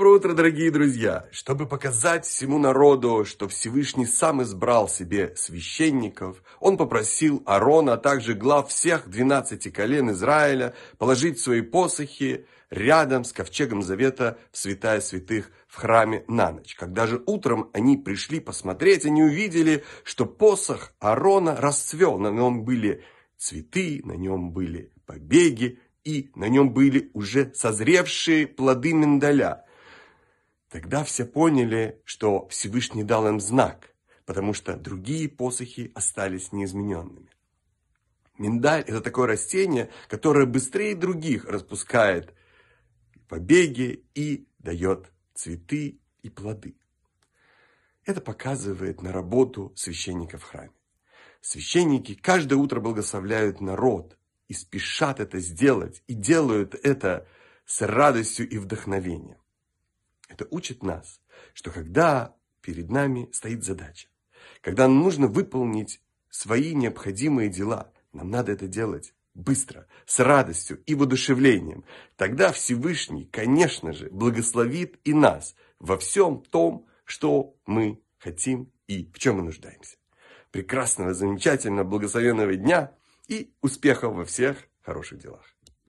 Доброе утро, дорогие друзья! Чтобы показать всему народу, что Всевышний сам избрал себе священников, он попросил Аарона, а также глав всех 12 колен Израиля положить свои посохи рядом с ковчегом завета в святая святых в храме на ночь. Когда же утром они пришли посмотреть, они увидели, что посох Аарона расцвел, на нем были цветы, на нем были побеги, и на нем были уже созревшие плоды миндаля. Тогда все поняли, что Всевышний дал им знак, потому что другие посохи остались неизмененными. Миндаль – это такое растение, которое быстрее других распускает побеги и дает цветы и плоды. Это показывает на работу священника в храме. Священники каждое утро благословляют народ, и спешат это сделать, и делают это с радостью и вдохновением. Это учит нас, что когда перед нами стоит задача, когда нам нужно выполнить свои необходимые дела, нам надо это делать быстро, с радостью и воодушевлением. Тогда Всевышний, конечно же, благословит и нас во всем том, что мы хотим и в чем мы нуждаемся. Прекрасного, замечательного, благословенного дня – и успехов во всех хороших делах.